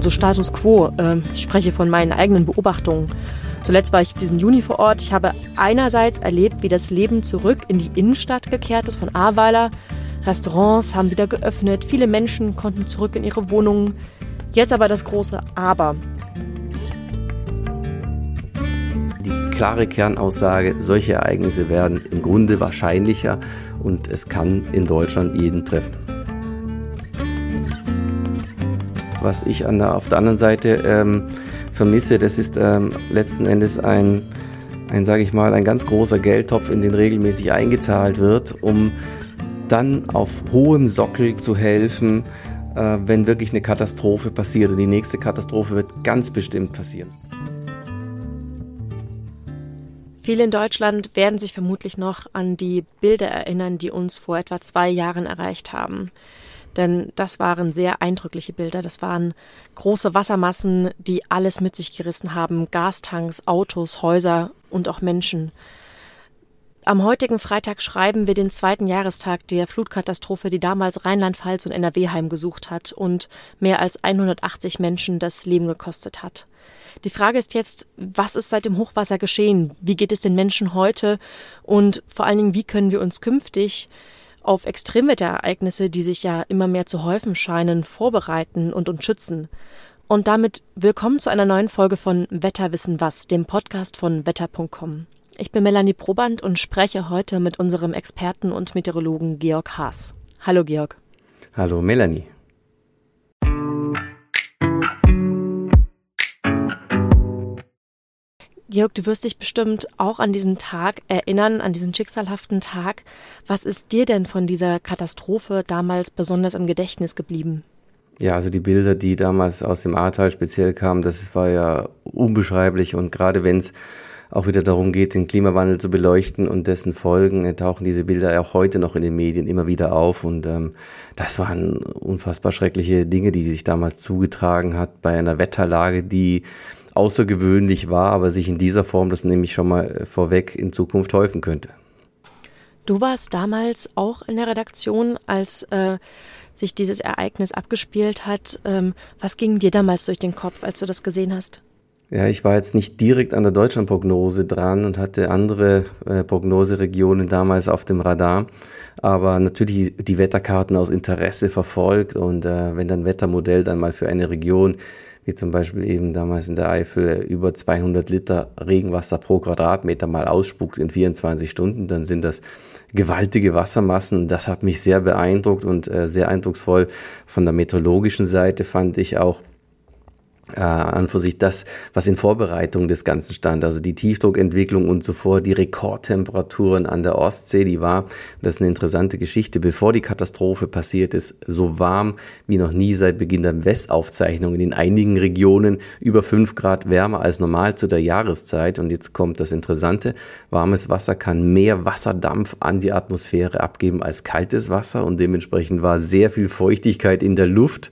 also Status quo. Äh, ich spreche von meinen eigenen Beobachtungen. Zuletzt war ich diesen Juni vor Ort. Ich habe einerseits erlebt, wie das Leben zurück in die Innenstadt gekehrt ist von Ahrweiler. Restaurants haben wieder geöffnet, viele Menschen konnten zurück in ihre Wohnungen. Jetzt aber das große Aber. Die klare Kernaussage, solche Ereignisse werden im Grunde wahrscheinlicher und es kann in Deutschland jeden treffen. Was ich an der, auf der anderen Seite ähm, vermisse, das ist ähm, letzten Endes ein, ein sage ich mal, ein ganz großer Geldtopf, in den regelmäßig eingezahlt wird, um dann auf hohem Sockel zu helfen, äh, wenn wirklich eine Katastrophe passiert. Und die nächste Katastrophe wird ganz bestimmt passieren. Viele in Deutschland werden sich vermutlich noch an die Bilder erinnern, die uns vor etwa zwei Jahren erreicht haben. Denn das waren sehr eindrückliche Bilder. Das waren große Wassermassen, die alles mit sich gerissen haben. Gastanks, Autos, Häuser und auch Menschen. Am heutigen Freitag schreiben wir den zweiten Jahrestag der Flutkatastrophe, die damals Rheinland-Pfalz und NRW heimgesucht hat und mehr als 180 Menschen das Leben gekostet hat. Die Frage ist jetzt, was ist seit dem Hochwasser geschehen? Wie geht es den Menschen heute? Und vor allen Dingen, wie können wir uns künftig auf Extremwetterereignisse, die sich ja immer mehr zu häufen scheinen, vorbereiten und uns schützen. Und damit willkommen zu einer neuen Folge von Wetterwissen was, dem Podcast von wetter.com. Ich bin Melanie Proband und spreche heute mit unserem Experten und Meteorologen Georg Haas. Hallo Georg. Hallo Melanie. Georg, du wirst dich bestimmt auch an diesen Tag erinnern, an diesen schicksalhaften Tag. Was ist dir denn von dieser Katastrophe damals besonders im Gedächtnis geblieben? Ja, also die Bilder, die damals aus dem Ahrtal speziell kamen, das war ja unbeschreiblich. Und gerade wenn es auch wieder darum geht, den Klimawandel zu beleuchten und dessen Folgen, tauchen diese Bilder auch heute noch in den Medien immer wieder auf. Und ähm, das waren unfassbar schreckliche Dinge, die sich damals zugetragen hat bei einer Wetterlage, die außergewöhnlich war, aber sich in dieser Form das nämlich schon mal äh, vorweg in Zukunft häufen könnte. Du warst damals auch in der Redaktion, als äh, sich dieses Ereignis abgespielt hat. Ähm, was ging dir damals durch den Kopf, als du das gesehen hast? Ja, ich war jetzt nicht direkt an der Deutschlandprognose dran und hatte andere äh, Prognoseregionen damals auf dem Radar, aber natürlich die Wetterkarten aus Interesse verfolgt und äh, wenn dann Wettermodell dann mal für eine Region wie zum Beispiel eben damals in der Eifel über 200 Liter Regenwasser pro Quadratmeter mal ausspuckt in 24 Stunden, dann sind das gewaltige Wassermassen. Das hat mich sehr beeindruckt und äh, sehr eindrucksvoll. Von der meteorologischen Seite fand ich auch äh, an für sich das, was in Vorbereitung des Ganzen stand. Also die Tiefdruckentwicklung und zuvor die Rekordtemperaturen an der Ostsee, die war, das ist eine interessante Geschichte, bevor die Katastrophe passiert ist, so warm wie noch nie seit Beginn der Westaufzeichnungen. In einigen Regionen über fünf Grad wärmer als normal zu der Jahreszeit. Und jetzt kommt das Interessante, warmes Wasser kann mehr Wasserdampf an die Atmosphäre abgeben als kaltes Wasser und dementsprechend war sehr viel Feuchtigkeit in der Luft.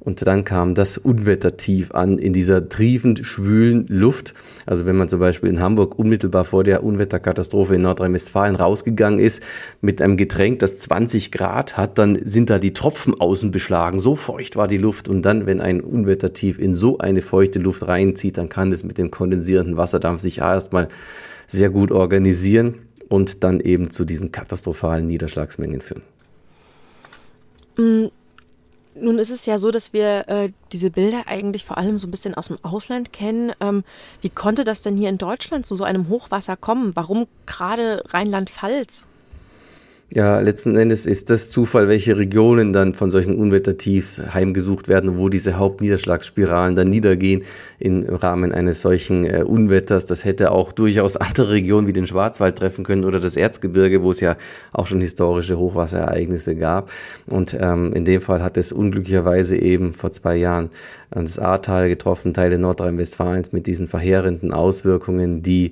Und dann kam das Unwettertief an in dieser triefend schwülen Luft. Also wenn man zum Beispiel in Hamburg unmittelbar vor der Unwetterkatastrophe in Nordrhein-Westfalen rausgegangen ist mit einem Getränk, das 20 Grad hat, dann sind da die Tropfen außen beschlagen. So feucht war die Luft. Und dann, wenn ein Unwettertief in so eine feuchte Luft reinzieht, dann kann es mit dem kondensierenden Wasserdampf sich erstmal sehr gut organisieren und dann eben zu diesen katastrophalen Niederschlagsmengen führen. Nun ist es ja so, dass wir äh, diese Bilder eigentlich vor allem so ein bisschen aus dem Ausland kennen. Ähm, wie konnte das denn hier in Deutschland zu so einem Hochwasser kommen? Warum gerade Rheinland-Pfalz? Ja, letzten Endes ist das Zufall, welche Regionen dann von solchen Unwettertiefs heimgesucht werden, wo diese Hauptniederschlagsspiralen dann niedergehen im Rahmen eines solchen äh, Unwetters. Das hätte auch durchaus andere Regionen wie den Schwarzwald treffen können oder das Erzgebirge, wo es ja auch schon historische Hochwasserereignisse gab. Und ähm, in dem Fall hat es unglücklicherweise eben vor zwei Jahren das Ahrtal getroffen, Teile Nordrhein-Westfalens mit diesen verheerenden Auswirkungen, die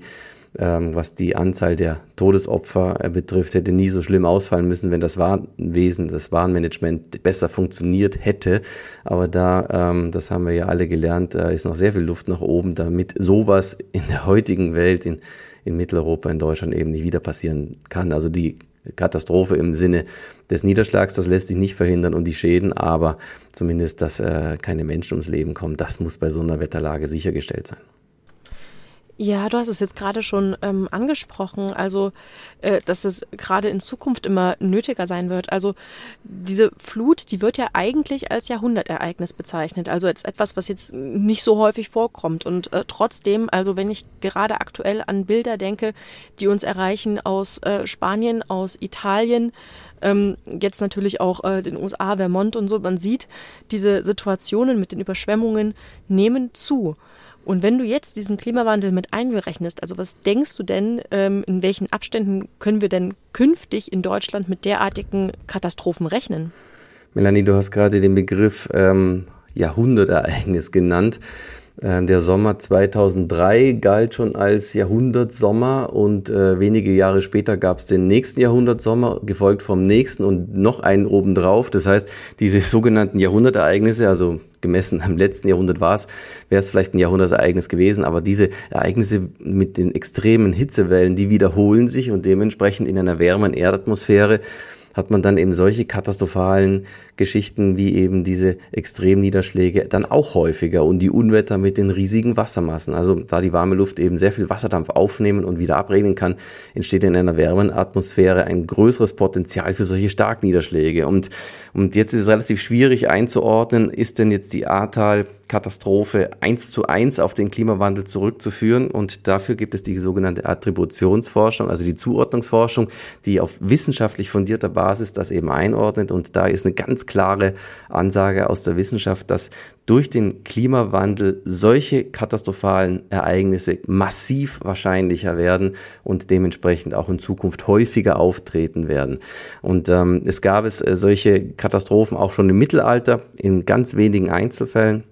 was die Anzahl der Todesopfer äh, betrifft, hätte nie so schlimm ausfallen müssen, wenn das Warnwesen, das Warnmanagement besser funktioniert hätte. Aber da, ähm, das haben wir ja alle gelernt, äh, ist noch sehr viel Luft nach oben, damit sowas in der heutigen Welt, in, in Mitteleuropa, in Deutschland eben nicht wieder passieren kann. Also die Katastrophe im Sinne des Niederschlags, das lässt sich nicht verhindern und die Schäden, aber zumindest, dass äh, keine Menschen ums Leben kommen, das muss bei so einer Wetterlage sichergestellt sein. Ja, du hast es jetzt gerade schon ähm, angesprochen, also äh, dass es gerade in Zukunft immer nötiger sein wird. Also diese Flut, die wird ja eigentlich als Jahrhundertereignis bezeichnet, also als etwas, was jetzt nicht so häufig vorkommt. Und äh, trotzdem, also wenn ich gerade aktuell an Bilder denke, die uns erreichen aus äh, Spanien, aus Italien, ähm, jetzt natürlich auch äh, den USA, Vermont und so, man sieht, diese Situationen mit den Überschwemmungen nehmen zu. Und wenn du jetzt diesen Klimawandel mit einberechnest, also was denkst du denn, ähm, in welchen Abständen können wir denn künftig in Deutschland mit derartigen Katastrophen rechnen? Melanie, du hast gerade den Begriff ähm, Jahrhundertereignis genannt. Ähm, der Sommer 2003 galt schon als Jahrhundertsommer und äh, wenige Jahre später gab es den nächsten Jahrhundertsommer, gefolgt vom nächsten und noch einen obendrauf. Das heißt, diese sogenannten Jahrhundertereignisse, also gemessen am letzten Jahrhundert war es, wäre es vielleicht ein Jahrhundertereignis gewesen, aber diese Ereignisse mit den extremen Hitzewellen, die wiederholen sich und dementsprechend in einer wärmeren Erdatmosphäre hat man dann eben solche katastrophalen Geschichten wie eben diese Extremniederschläge dann auch häufiger und die Unwetter mit den riesigen Wassermassen. Also da die warme Luft eben sehr viel Wasserdampf aufnehmen und wieder abregnen kann, entsteht in einer wärmeren Atmosphäre ein größeres Potenzial für solche Starkniederschläge. Und, und jetzt ist es relativ schwierig einzuordnen, ist denn jetzt die Ahrtal Katastrophe eins zu eins auf den Klimawandel zurückzuführen. Und dafür gibt es die sogenannte Attributionsforschung, also die Zuordnungsforschung, die auf wissenschaftlich fundierter Basis das eben einordnet. Und da ist eine ganz klare Ansage aus der Wissenschaft, dass durch den Klimawandel solche katastrophalen Ereignisse massiv wahrscheinlicher werden und dementsprechend auch in Zukunft häufiger auftreten werden. Und ähm, es gab es äh, solche Katastrophen auch schon im Mittelalter in ganz wenigen Einzelfällen.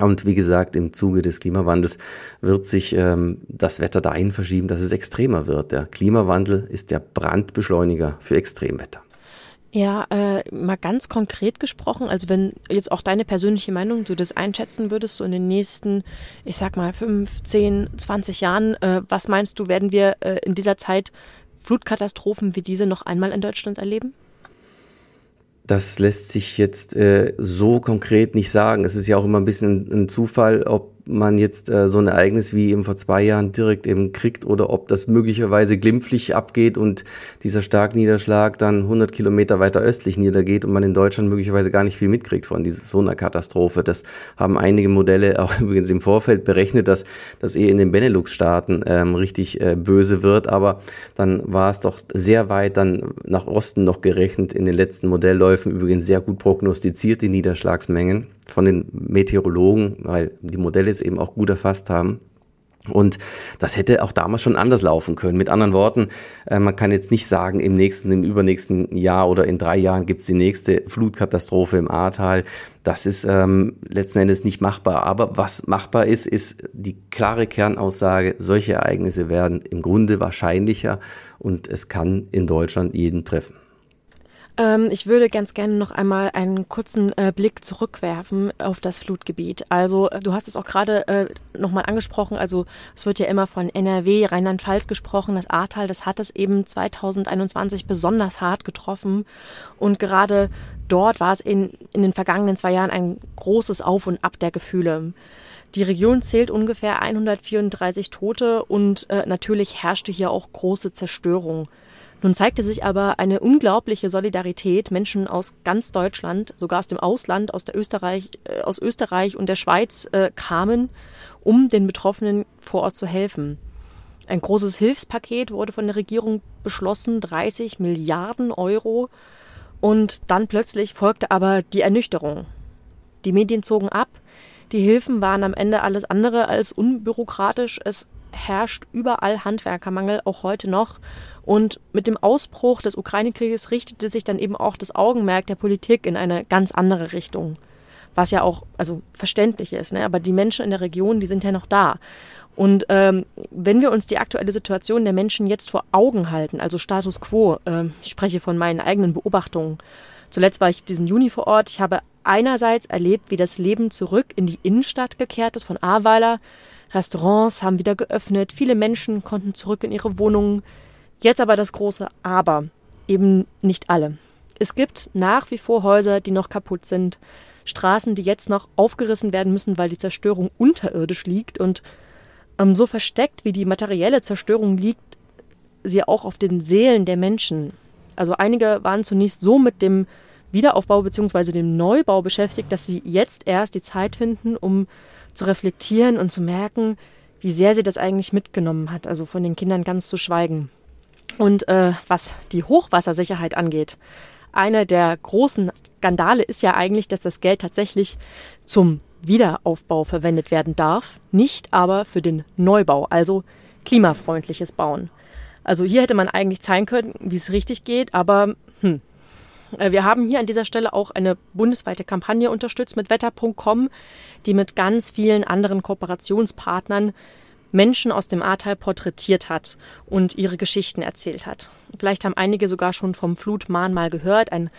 Und wie gesagt, im Zuge des Klimawandels wird sich ähm, das Wetter dahin verschieben, dass es extremer wird. Der Klimawandel ist der Brandbeschleuniger für Extremwetter. Ja, äh, mal ganz konkret gesprochen, also wenn jetzt auch deine persönliche Meinung, du das einschätzen würdest, so in den nächsten, ich sag mal, 15, 20 Jahren, äh, was meinst du, werden wir äh, in dieser Zeit Flutkatastrophen wie diese noch einmal in Deutschland erleben? Das lässt sich jetzt äh, so konkret nicht sagen. Es ist ja auch immer ein bisschen ein Zufall, ob man jetzt äh, so ein Ereignis wie eben vor zwei Jahren direkt eben kriegt oder ob das möglicherweise glimpflich abgeht und dieser Starkniederschlag dann 100 Kilometer weiter östlich niedergeht und man in Deutschland möglicherweise gar nicht viel mitkriegt von dieser so einer Katastrophe. Das haben einige Modelle auch übrigens im Vorfeld berechnet, dass das eher in den Benelux-Staaten ähm, richtig äh, böse wird, aber dann war es doch sehr weit dann nach Osten noch gerechnet in den letzten Modellläufen. Übrigens sehr gut prognostiziert die Niederschlagsmengen von den Meteorologen, weil die Modelle es eben auch gut erfasst haben. Und das hätte auch damals schon anders laufen können. Mit anderen Worten, äh, man kann jetzt nicht sagen, im nächsten, im übernächsten Jahr oder in drei Jahren gibt es die nächste Flutkatastrophe im Ahrtal. Das ist ähm, letzten Endes nicht machbar. Aber was machbar ist, ist die klare Kernaussage, solche Ereignisse werden im Grunde wahrscheinlicher und es kann in Deutschland jeden treffen. Ähm, ich würde ganz gerne noch einmal einen kurzen äh, Blick zurückwerfen auf das Flutgebiet. Also äh, du hast es auch gerade äh, nochmal angesprochen. Also es wird ja immer von NRW, Rheinland-Pfalz gesprochen. Das Ahrtal, das hat es eben 2021 besonders hart getroffen. Und gerade dort war es in, in den vergangenen zwei Jahren ein großes Auf und Ab der Gefühle. Die Region zählt ungefähr 134 Tote und äh, natürlich herrschte hier auch große Zerstörung. Nun zeigte sich aber eine unglaubliche Solidarität. Menschen aus ganz Deutschland, sogar aus dem Ausland, aus, der Österreich, äh, aus Österreich und der Schweiz äh, kamen, um den Betroffenen vor Ort zu helfen. Ein großes Hilfspaket wurde von der Regierung beschlossen, 30 Milliarden Euro. Und dann plötzlich folgte aber die Ernüchterung. Die Medien zogen ab. Die Hilfen waren am Ende alles andere als unbürokratisch. Es herrscht überall Handwerkermangel, auch heute noch. Und mit dem Ausbruch des Ukraine-Krieges richtete sich dann eben auch das Augenmerk der Politik in eine ganz andere Richtung. Was ja auch also verständlich ist. Ne? Aber die Menschen in der Region, die sind ja noch da. Und ähm, wenn wir uns die aktuelle Situation der Menschen jetzt vor Augen halten, also Status quo, äh, ich spreche von meinen eigenen Beobachtungen. Zuletzt war ich diesen Juni vor Ort. Ich habe einerseits erlebt, wie das Leben zurück in die Innenstadt gekehrt ist von Ahrweiler. Restaurants haben wieder geöffnet, viele Menschen konnten zurück in ihre Wohnungen. Jetzt aber das große Aber, eben nicht alle. Es gibt nach wie vor Häuser, die noch kaputt sind, Straßen, die jetzt noch aufgerissen werden müssen, weil die Zerstörung unterirdisch liegt und ähm, so versteckt wie die materielle Zerstörung liegt, sie auch auf den Seelen der Menschen. Also einige waren zunächst so mit dem Wiederaufbau bzw. dem Neubau beschäftigt, dass sie jetzt erst die Zeit finden, um zu reflektieren und zu merken, wie sehr sie das eigentlich mitgenommen hat, also von den Kindern ganz zu schweigen. Und äh, was die Hochwassersicherheit angeht, einer der großen Skandale ist ja eigentlich, dass das Geld tatsächlich zum Wiederaufbau verwendet werden darf, nicht aber für den Neubau, also klimafreundliches Bauen. Also hier hätte man eigentlich zeigen können, wie es richtig geht, aber hm. Äh, wir haben hier an dieser Stelle auch eine bundesweite Kampagne unterstützt mit wetter.com, die mit ganz vielen anderen Kooperationspartnern Menschen aus dem Ahrtal porträtiert hat und ihre Geschichten erzählt hat. Vielleicht haben einige sogar schon vom Flutmahnmal gehört, ein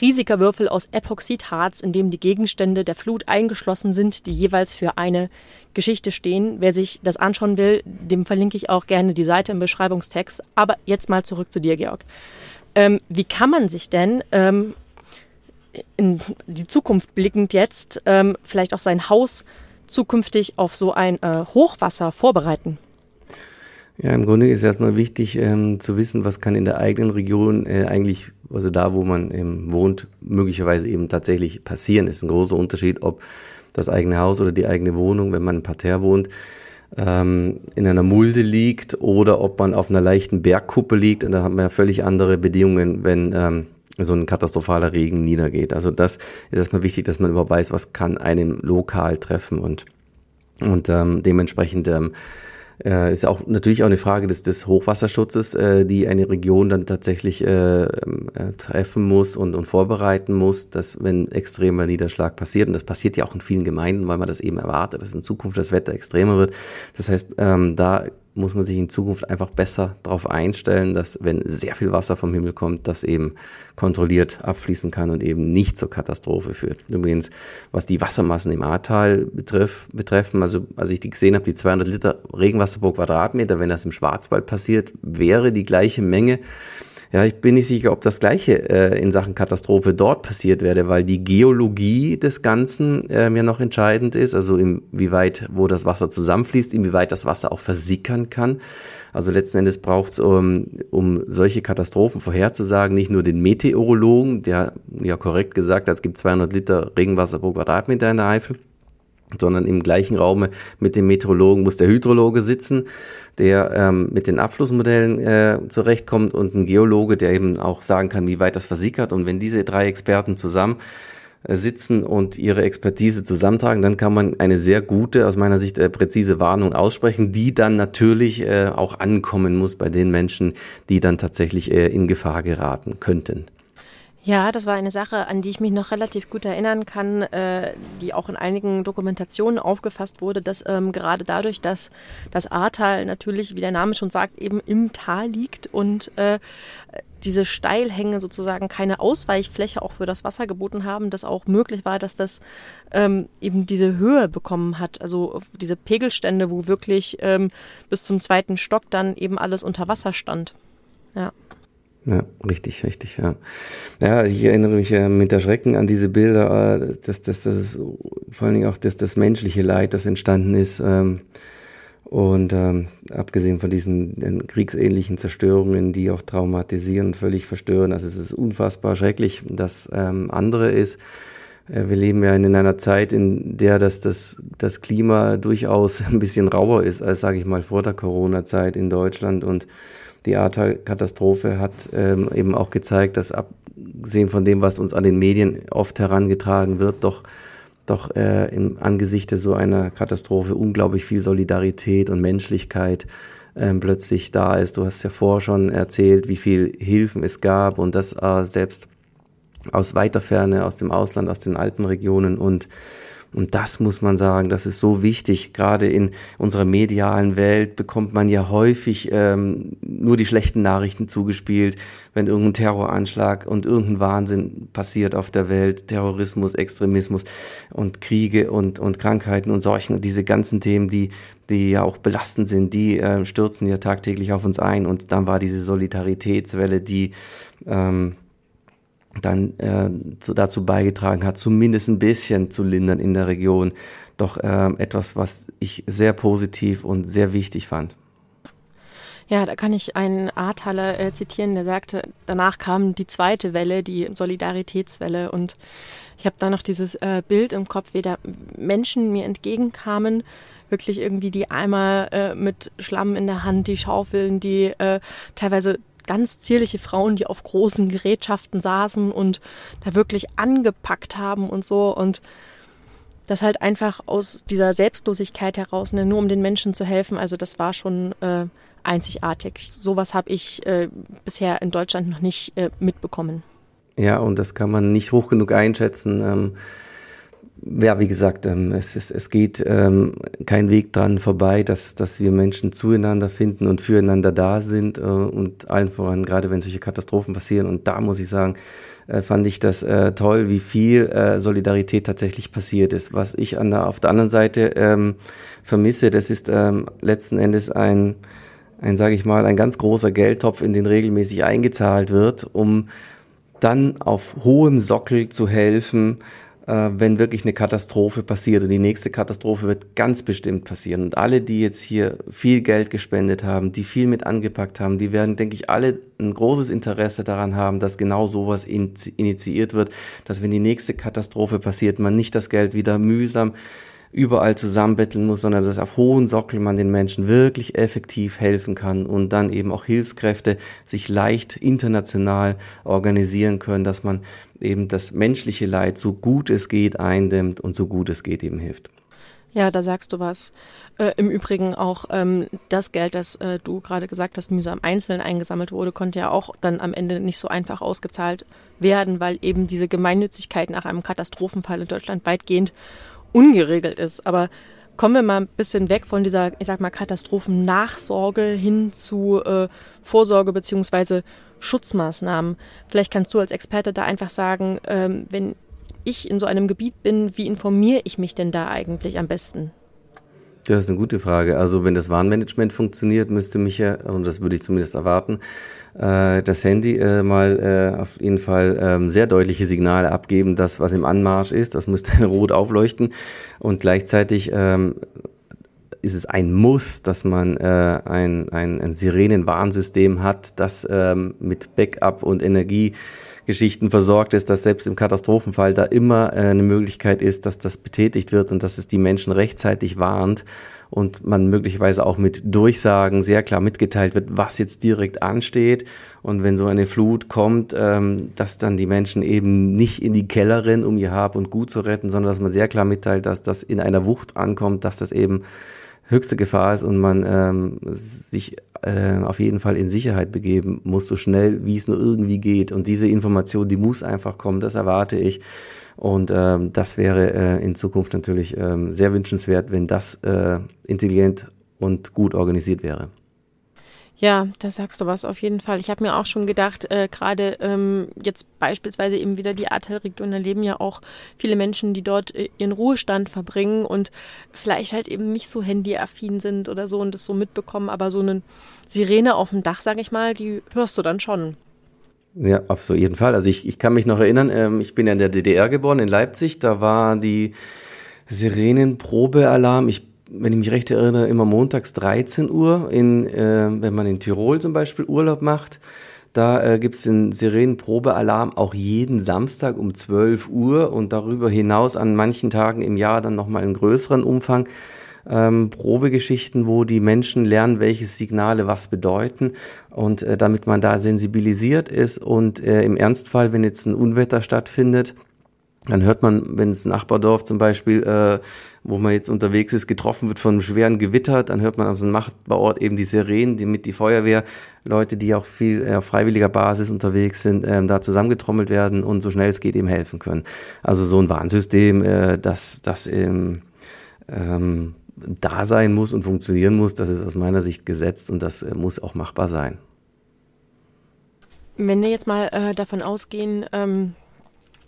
riesiger Würfel aus Epoxidharz, in dem die Gegenstände der Flut eingeschlossen sind, die jeweils für eine Geschichte stehen. Wer sich das anschauen will, dem verlinke ich auch gerne die Seite im Beschreibungstext. Aber jetzt mal zurück zu dir, Georg. Ähm, wie kann man sich denn ähm, in die Zukunft blickend jetzt ähm, vielleicht auch sein Haus zukünftig auf so ein äh, Hochwasser vorbereiten? Ja, im Grunde ist erstmal wichtig ähm, zu wissen, was kann in der eigenen Region äh, eigentlich, also da, wo man ähm, wohnt, möglicherweise eben tatsächlich passieren. Ist ein großer Unterschied, ob das eigene Haus oder die eigene Wohnung, wenn man im Parterre wohnt, ähm, in einer Mulde liegt oder ob man auf einer leichten Bergkuppe liegt. Und da haben wir ja völlig andere Bedingungen, wenn ähm, so ein katastrophaler Regen niedergeht. Also das ist erstmal wichtig, dass man überhaupt weiß, was kann einem lokal treffen und, und ähm, dementsprechend ähm, äh, ist auch natürlich auch eine Frage des, des Hochwasserschutzes, äh, die eine Region dann tatsächlich äh, äh, treffen muss und, und vorbereiten muss, dass wenn extremer Niederschlag passiert, und das passiert ja auch in vielen Gemeinden, weil man das eben erwartet, dass in Zukunft das Wetter extremer wird. Das heißt, ähm, da muss man sich in Zukunft einfach besser darauf einstellen, dass wenn sehr viel Wasser vom Himmel kommt, das eben kontrolliert abfließen kann und eben nicht zur Katastrophe führt. Übrigens, was die Wassermassen im Ahrtal betreff, betreffen, also als ich die gesehen habe, die 200 Liter Regenwasser pro Quadratmeter, wenn das im Schwarzwald passiert, wäre die gleiche Menge ja, ich bin nicht sicher, ob das Gleiche äh, in Sachen Katastrophe dort passiert werde, weil die Geologie des Ganzen äh, ja noch entscheidend ist, also inwieweit, wo das Wasser zusammenfließt, inwieweit das Wasser auch versickern kann. Also letzten Endes braucht es, um, um solche Katastrophen vorherzusagen, nicht nur den Meteorologen, der ja korrekt gesagt hat, es gibt 200 Liter Regenwasser pro Quadratmeter in der Eifel, sondern im gleichen Raum mit dem Meteorologen muss der Hydrologe sitzen, der ähm, mit den Abflussmodellen äh, zurechtkommt und ein Geologe, der eben auch sagen kann, wie weit das versickert. Und wenn diese drei Experten zusammen äh, sitzen und ihre Expertise zusammentragen, dann kann man eine sehr gute, aus meiner Sicht äh, präzise Warnung aussprechen, die dann natürlich äh, auch ankommen muss bei den Menschen, die dann tatsächlich äh, in Gefahr geraten könnten. Ja, das war eine Sache, an die ich mich noch relativ gut erinnern kann, äh, die auch in einigen Dokumentationen aufgefasst wurde, dass ähm, gerade dadurch, dass das Ahrtal natürlich, wie der Name schon sagt, eben im Tal liegt und äh, diese Steilhänge sozusagen keine Ausweichfläche auch für das Wasser geboten haben, dass auch möglich war, dass das ähm, eben diese Höhe bekommen hat, also diese Pegelstände, wo wirklich ähm, bis zum zweiten Stock dann eben alles unter Wasser stand. Ja. Ja, richtig, richtig, ja. Ja, ich erinnere mich äh, mit Erschrecken an diese Bilder, äh, dass das, das vor allen Dingen auch das, das menschliche Leid, das entstanden ist. Ähm, und ähm, abgesehen von diesen äh, kriegsähnlichen Zerstörungen, die auch traumatisieren und völlig verstören, also es ist unfassbar schrecklich. Das ähm, andere ist, äh, wir leben ja in einer Zeit, in der das, das, das Klima durchaus ein bisschen rauer ist, als, sage ich mal, vor der Corona-Zeit in Deutschland und die Ahrtal-Katastrophe hat ähm, eben auch gezeigt, dass abgesehen von dem, was uns an den Medien oft herangetragen wird, doch, doch äh, im Angesicht so einer Katastrophe unglaublich viel Solidarität und Menschlichkeit ähm, plötzlich da ist. Du hast ja vorher schon erzählt, wie viel Hilfen es gab und das äh, selbst aus weiter Ferne, aus dem Ausland, aus den Alpenregionen und und das muss man sagen, das ist so wichtig. Gerade in unserer medialen Welt bekommt man ja häufig ähm, nur die schlechten Nachrichten zugespielt, wenn irgendein Terroranschlag und irgendein Wahnsinn passiert auf der Welt, Terrorismus, Extremismus und Kriege und, und Krankheiten und Seuchen und diese ganzen Themen, die, die ja auch belastend sind, die äh, stürzen ja tagtäglich auf uns ein. Und dann war diese Solidaritätswelle, die ähm, dann äh, zu, dazu beigetragen hat, zumindest ein bisschen zu lindern in der Region. Doch äh, etwas, was ich sehr positiv und sehr wichtig fand. Ja, da kann ich einen Ahrtaler äh, zitieren, der sagte, danach kam die zweite Welle, die Solidaritätswelle. Und ich habe da noch dieses äh, Bild im Kopf, wie da Menschen mir entgegenkamen, wirklich irgendwie die Eimer äh, mit Schlamm in der Hand, die Schaufeln, die äh, teilweise ganz zierliche Frauen, die auf großen Gerätschaften saßen und da wirklich angepackt haben und so. Und das halt einfach aus dieser Selbstlosigkeit heraus, ne, nur um den Menschen zu helfen. Also das war schon äh, einzigartig. Sowas habe ich äh, bisher in Deutschland noch nicht äh, mitbekommen. Ja, und das kann man nicht hoch genug einschätzen. Ähm, ja, wie gesagt, ähm, es, es, es geht ähm, kein Weg dran vorbei, dass, dass wir Menschen zueinander finden und füreinander da sind äh, und allen voran, gerade wenn solche Katastrophen passieren. Und da muss ich sagen, äh, fand ich das äh, toll, wie viel äh, Solidarität tatsächlich passiert ist. Was ich an der, auf der anderen Seite ähm, vermisse, das ist ähm, letzten Endes ein, ein, sage ich mal, ein ganz großer Geldtopf, in den regelmäßig eingezahlt wird, um dann auf hohem Sockel zu helfen, wenn wirklich eine Katastrophe passiert. Und die nächste Katastrophe wird ganz bestimmt passieren. Und alle, die jetzt hier viel Geld gespendet haben, die viel mit angepackt haben, die werden, denke ich, alle ein großes Interesse daran haben, dass genau sowas initiiert wird, dass wenn die nächste Katastrophe passiert, man nicht das Geld wieder mühsam überall zusammenbetteln muss, sondern dass auf hohen Sockel man den Menschen wirklich effektiv helfen kann und dann eben auch Hilfskräfte sich leicht international organisieren können, dass man eben das menschliche Leid so gut es geht eindämmt und so gut es geht eben hilft. Ja, da sagst du was. Äh, Im Übrigen auch ähm, das Geld, das äh, du gerade gesagt hast, mühsam einzeln eingesammelt wurde, konnte ja auch dann am Ende nicht so einfach ausgezahlt werden, weil eben diese Gemeinnützigkeit nach einem Katastrophenfall in Deutschland weitgehend ungeregelt ist. Aber kommen wir mal ein bisschen weg von dieser, ich sag mal, Katastrophennachsorge hin zu äh, Vorsorge bzw. Schutzmaßnahmen. Vielleicht kannst du als Experte da einfach sagen, ähm, wenn ich in so einem Gebiet bin, wie informiere ich mich denn da eigentlich am besten? Das ist eine gute Frage. Also wenn das Warnmanagement funktioniert, müsste mich ja, und das würde ich zumindest erwarten, äh, das Handy äh, mal äh, auf jeden Fall ähm, sehr deutliche Signale abgeben, dass was im Anmarsch ist, das müsste rot aufleuchten und gleichzeitig ähm, ist es ein Muss, dass man äh, ein, ein, ein Sirenenwarnsystem hat, das ähm, mit Backup und Energiegeschichten versorgt ist, dass selbst im Katastrophenfall da immer äh, eine Möglichkeit ist, dass das betätigt wird und dass es die Menschen rechtzeitig warnt und man möglicherweise auch mit Durchsagen sehr klar mitgeteilt wird, was jetzt direkt ansteht. Und wenn so eine Flut kommt, ähm, dass dann die Menschen eben nicht in die Keller rennen, um ihr Hab und Gut zu retten, sondern dass man sehr klar mitteilt, dass das in einer Wucht ankommt, dass das eben höchste Gefahr ist und man ähm, sich äh, auf jeden Fall in Sicherheit begeben muss, so schnell wie es nur irgendwie geht. Und diese Information, die muss einfach kommen, das erwarte ich. Und ähm, das wäre äh, in Zukunft natürlich ähm, sehr wünschenswert, wenn das äh, intelligent und gut organisiert wäre. Ja, da sagst du was auf jeden Fall. Ich habe mir auch schon gedacht, äh, gerade ähm, jetzt beispielsweise eben wieder die Ahrtal-Region, da leben ja auch viele Menschen, die dort äh, ihren Ruhestand verbringen und vielleicht halt eben nicht so handyaffin sind oder so und das so mitbekommen, aber so eine Sirene auf dem Dach, sage ich mal, die hörst du dann schon. Ja, auf so jeden Fall. Also ich, ich kann mich noch erinnern, ähm, ich bin ja in der DDR geboren, in Leipzig. Da war die Sirenenprobealarm, ich, wenn ich mich recht erinnere, immer montags 13 Uhr, in, äh, wenn man in Tirol zum Beispiel Urlaub macht. Da äh, gibt es den Sirenenprobealarm auch jeden Samstag um 12 Uhr und darüber hinaus an manchen Tagen im Jahr dann nochmal in größeren Umfang ähm, Probegeschichten, wo die Menschen lernen, welche Signale was bedeuten und äh, damit man da sensibilisiert ist und äh, im Ernstfall, wenn jetzt ein Unwetter stattfindet, dann hört man, wenn das Nachbardorf zum Beispiel, äh, wo man jetzt unterwegs ist, getroffen wird von einem schweren Gewitter, dann hört man auf so Nachbarort eben die Sirenen, die mit die Feuerwehr, Leute, die auch viel äh, auf freiwilliger Basis unterwegs sind, ähm, da zusammengetrommelt werden und so schnell es geht eben helfen können. Also so ein Warnsystem, äh, das, das ähm, ähm, da sein muss und funktionieren muss, das ist aus meiner Sicht gesetzt und das äh, muss auch machbar sein. Wenn wir jetzt mal äh, davon ausgehen, ähm,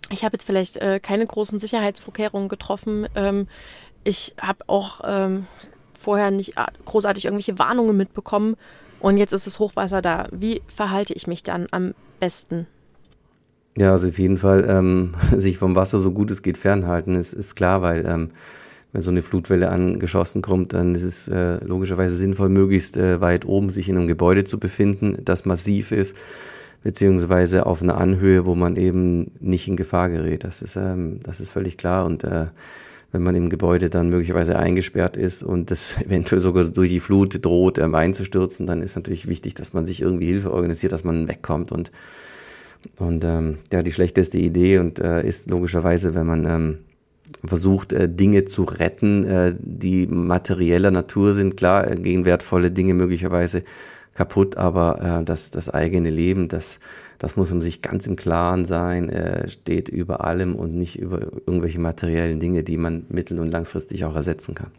ich habe jetzt vielleicht äh, keine großen Sicherheitsvorkehrungen getroffen. Ähm, ich habe auch ähm, vorher nicht großartig irgendwelche Warnungen mitbekommen und jetzt ist das Hochwasser da. Wie verhalte ich mich dann am besten? Ja, also auf jeden Fall ähm, sich vom Wasser so gut es geht fernhalten, ist, ist klar, weil ähm, wenn so eine Flutwelle angeschossen kommt, dann ist es äh, logischerweise sinnvoll, möglichst äh, weit oben sich in einem Gebäude zu befinden, das massiv ist, beziehungsweise auf einer Anhöhe, wo man eben nicht in Gefahr gerät. Das ist, ähm, das ist völlig klar. Und äh, wenn man im Gebäude dann möglicherweise eingesperrt ist und das eventuell sogar durch die Flut droht, ähm, einzustürzen, dann ist natürlich wichtig, dass man sich irgendwie Hilfe organisiert, dass man wegkommt. Und, und ähm, ja, die schlechteste Idee und äh, ist logischerweise, wenn man ähm, versucht, äh, Dinge zu retten, äh, die materieller Natur sind. Klar, äh, gehen wertvolle Dinge möglicherweise kaputt, aber das, das eigene Leben, das, das muss man sich ganz im Klaren sein, steht über allem und nicht über irgendwelche materiellen Dinge, die man mittel- und langfristig auch ersetzen kann.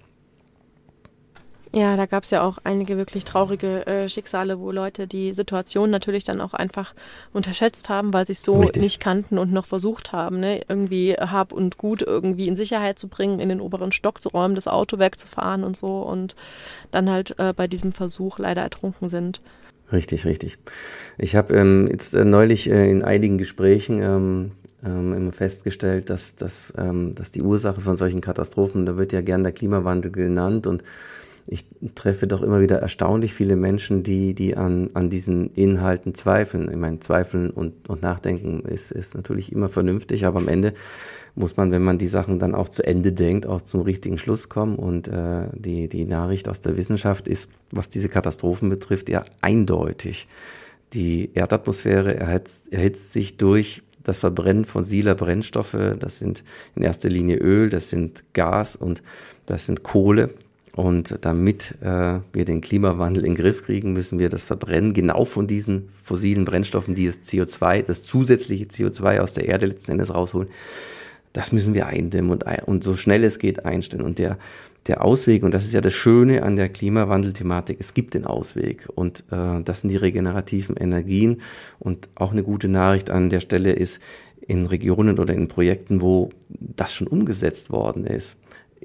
Ja, da gab es ja auch einige wirklich traurige äh, Schicksale, wo Leute die Situation natürlich dann auch einfach unterschätzt haben, weil sie es so Richtig. nicht kannten und noch versucht haben, ne, irgendwie Hab und Gut irgendwie in Sicherheit zu bringen, in den oberen Stock zu räumen, das Auto wegzufahren und so und dann halt äh, bei diesem Versuch leider ertrunken sind. Richtig, richtig. Ich habe ähm, jetzt äh, neulich äh, in einigen Gesprächen ähm, ähm, immer festgestellt, dass, dass, ähm, dass die Ursache von solchen Katastrophen, da wird ja gern der Klimawandel genannt und ich treffe doch immer wieder erstaunlich viele Menschen, die, die an, an diesen Inhalten zweifeln. Ich meine, zweifeln und, und nachdenken ist, ist natürlich immer vernünftig, aber am Ende muss man, wenn man die Sachen dann auch zu Ende denkt, auch zum richtigen Schluss kommen. Und äh, die, die Nachricht aus der Wissenschaft ist, was diese Katastrophen betrifft, ja eindeutig. Die Erdatmosphäre erhitzt, erhitzt sich durch das Verbrennen fossiler Brennstoffe. Das sind in erster Linie Öl, das sind Gas und das sind Kohle. Und damit äh, wir den Klimawandel in den Griff kriegen, müssen wir das Verbrennen genau von diesen fossilen Brennstoffen, die das CO2, das zusätzliche CO2 aus der Erde letzten Endes rausholen, das müssen wir eindämmen und, und so schnell es geht einstellen. Und der, der Ausweg, und das ist ja das Schöne an der Klimawandelthematik, es gibt den Ausweg. Und äh, das sind die regenerativen Energien. Und auch eine gute Nachricht an der Stelle ist, in Regionen oder in Projekten, wo das schon umgesetzt worden ist,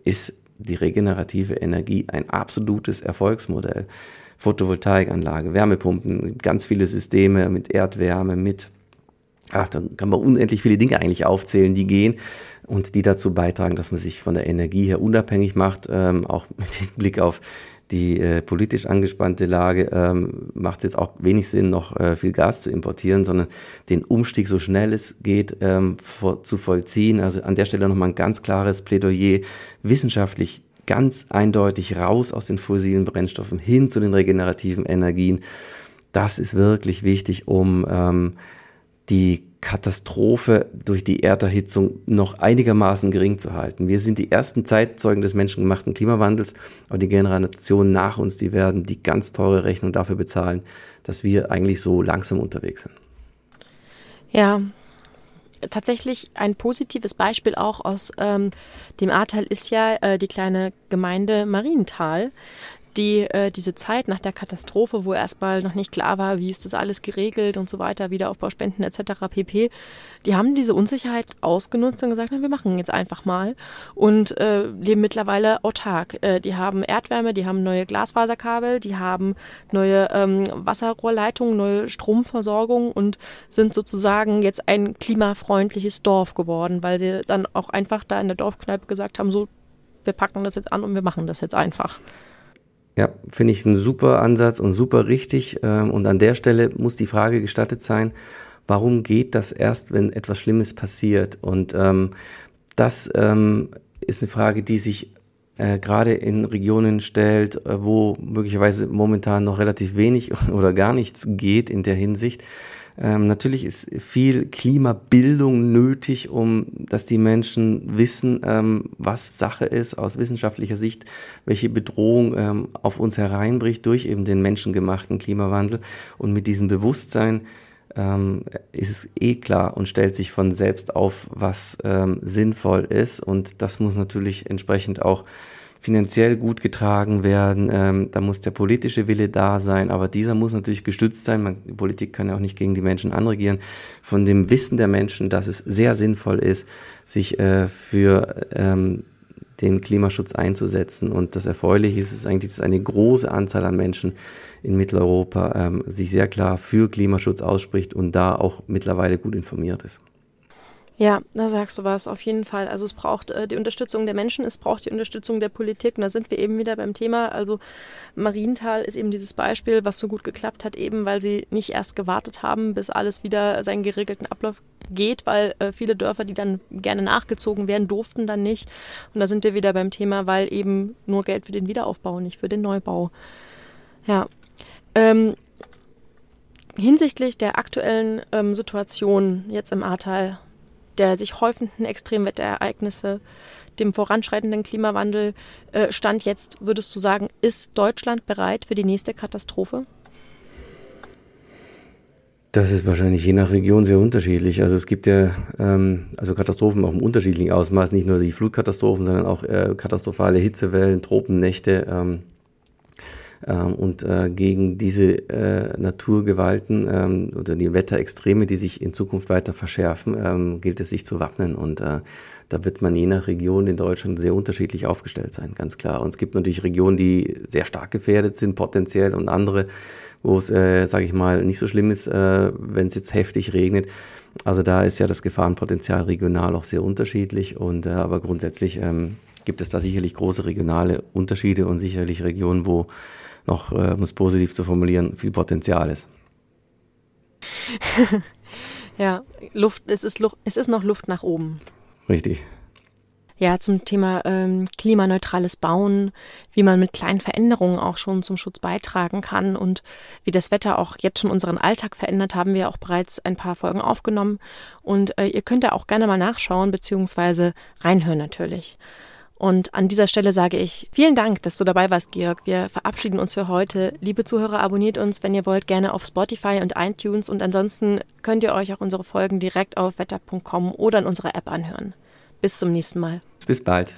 ist die regenerative Energie ein absolutes Erfolgsmodell. Photovoltaikanlage, Wärmepumpen, ganz viele Systeme mit Erdwärme, mit, ach, da kann man unendlich viele Dinge eigentlich aufzählen, die gehen und die dazu beitragen, dass man sich von der Energie her unabhängig macht, ähm, auch mit Blick auf die äh, politisch angespannte Lage ähm, macht es jetzt auch wenig Sinn, noch äh, viel Gas zu importieren, sondern den Umstieg so schnell es geht ähm, vor, zu vollziehen. Also an der Stelle nochmal ein ganz klares Plädoyer, wissenschaftlich ganz eindeutig raus aus den fossilen Brennstoffen hin zu den regenerativen Energien. Das ist wirklich wichtig, um ähm, die Katastrophe durch die Erderhitzung noch einigermaßen gering zu halten. Wir sind die ersten Zeitzeugen des menschengemachten Klimawandels, aber die Generationen nach uns, die werden die ganz teure Rechnung dafür bezahlen, dass wir eigentlich so langsam unterwegs sind. Ja, tatsächlich ein positives Beispiel auch aus ähm, dem Ahrtal ist ja äh, die kleine Gemeinde Marienthal, die äh, diese Zeit nach der Katastrophe, wo erstmal noch nicht klar war, wie ist das alles geregelt und so weiter, Wiederaufbauspenden etc. pp. Die haben diese Unsicherheit ausgenutzt und gesagt, na, wir machen jetzt einfach mal und äh, leben mittlerweile autark. Äh, die haben Erdwärme, die haben neue Glasfaserkabel, die haben neue ähm, Wasserrohrleitungen, neue Stromversorgung und sind sozusagen jetzt ein klimafreundliches Dorf geworden, weil sie dann auch einfach da in der Dorfkneipe gesagt haben, so wir packen das jetzt an und wir machen das jetzt einfach. Ja, finde ich einen super Ansatz und super richtig. Ähm, und an der Stelle muss die Frage gestattet sein, warum geht das erst, wenn etwas Schlimmes passiert? Und ähm, das ähm, ist eine Frage, die sich äh, gerade in Regionen stellt, äh, wo möglicherweise momentan noch relativ wenig oder gar nichts geht in der Hinsicht. Ähm, natürlich ist viel Klimabildung nötig, um dass die Menschen wissen, ähm, was Sache ist aus wissenschaftlicher Sicht, welche Bedrohung ähm, auf uns hereinbricht durch eben den menschengemachten Klimawandel. Und mit diesem Bewusstsein ähm, ist es eh klar und stellt sich von selbst auf, was ähm, sinnvoll ist. Und das muss natürlich entsprechend auch finanziell gut getragen werden. Ähm, da muss der politische Wille da sein, aber dieser muss natürlich gestützt sein. Man, die Politik kann ja auch nicht gegen die Menschen anregieren. Von dem Wissen der Menschen, dass es sehr sinnvoll ist, sich äh, für ähm, den Klimaschutz einzusetzen. Und das Erfreuliche ist es eigentlich, dass eine große Anzahl an Menschen in Mitteleuropa ähm, sich sehr klar für Klimaschutz ausspricht und da auch mittlerweile gut informiert ist. Ja, da sagst du was, auf jeden Fall. Also es braucht äh, die Unterstützung der Menschen, es braucht die Unterstützung der Politik. Und da sind wir eben wieder beim Thema. Also Marienthal ist eben dieses Beispiel, was so gut geklappt hat, eben weil sie nicht erst gewartet haben, bis alles wieder seinen geregelten Ablauf geht, weil äh, viele Dörfer, die dann gerne nachgezogen werden, durften dann nicht. Und da sind wir wieder beim Thema, weil eben nur Geld für den Wiederaufbau, nicht für den Neubau. Ja. Ähm, hinsichtlich der aktuellen ähm, Situation jetzt im Ahrtal, der sich häufenden Extremwetterereignisse, dem voranschreitenden Klimawandel, äh, Stand jetzt, würdest du sagen, ist Deutschland bereit für die nächste Katastrophe? Das ist wahrscheinlich je nach Region sehr unterschiedlich. Also es gibt ja ähm, also Katastrophen auch im unterschiedlichen Ausmaß, nicht nur die Flutkatastrophen, sondern auch äh, katastrophale Hitzewellen, Tropennächte. Ähm, ähm, und äh, gegen diese äh, Naturgewalten ähm, oder die Wetterextreme, die sich in Zukunft weiter verschärfen, ähm, gilt es sich zu wappnen. Und äh, da wird man je nach Region in Deutschland sehr unterschiedlich aufgestellt sein, ganz klar. Und es gibt natürlich Regionen, die sehr stark gefährdet sind, potenziell, und andere, wo es, äh, sage ich mal, nicht so schlimm ist, äh, wenn es jetzt heftig regnet. Also da ist ja das Gefahrenpotenzial regional auch sehr unterschiedlich. Und äh, aber grundsätzlich ähm, gibt es da sicherlich große regionale Unterschiede und sicherlich Regionen, wo noch, äh, um es positiv zu formulieren, viel Potenzial ist. ja, Luft, es ist, Luft, es ist noch Luft nach oben. Richtig. Ja, zum Thema ähm, klimaneutrales Bauen, wie man mit kleinen Veränderungen auch schon zum Schutz beitragen kann und wie das Wetter auch jetzt schon unseren Alltag verändert, haben wir auch bereits ein paar Folgen aufgenommen. Und äh, ihr könnt da auch gerne mal nachschauen, beziehungsweise reinhören natürlich. Und an dieser Stelle sage ich vielen Dank, dass du dabei warst, Georg. Wir verabschieden uns für heute. Liebe Zuhörer, abonniert uns, wenn ihr wollt, gerne auf Spotify und iTunes. Und ansonsten könnt ihr euch auch unsere Folgen direkt auf wetter.com oder in unserer App anhören. Bis zum nächsten Mal. Bis bald.